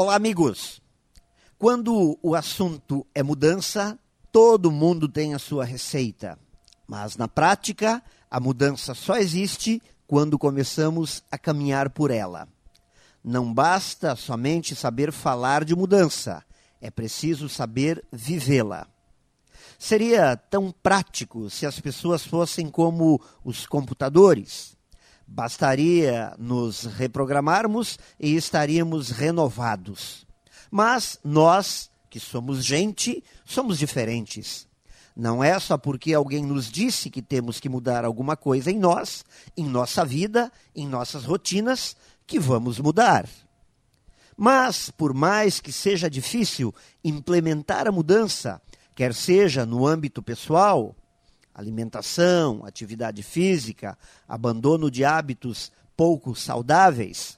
Olá, amigos! Quando o assunto é mudança, todo mundo tem a sua receita. Mas na prática, a mudança só existe quando começamos a caminhar por ela. Não basta somente saber falar de mudança, é preciso saber vivê-la. Seria tão prático se as pessoas fossem como os computadores Bastaria nos reprogramarmos e estaríamos renovados. Mas nós, que somos gente, somos diferentes. Não é só porque alguém nos disse que temos que mudar alguma coisa em nós, em nossa vida, em nossas rotinas, que vamos mudar. Mas, por mais que seja difícil implementar a mudança, quer seja no âmbito pessoal, alimentação, atividade física, abandono de hábitos pouco saudáveis,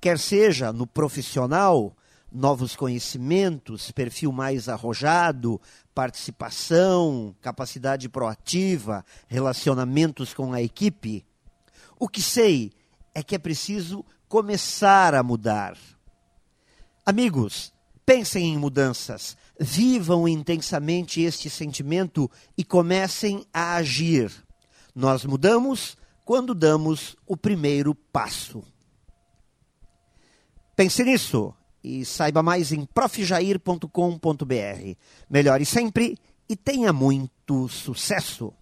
quer seja no profissional, novos conhecimentos, perfil mais arrojado, participação, capacidade proativa, relacionamentos com a equipe. O que sei é que é preciso começar a mudar. Amigos, pensem em mudanças, Vivam intensamente este sentimento e comecem a agir. Nós mudamos quando damos o primeiro passo. Pense nisso e saiba mais em profjair.com.br. Melhore sempre e tenha muito sucesso!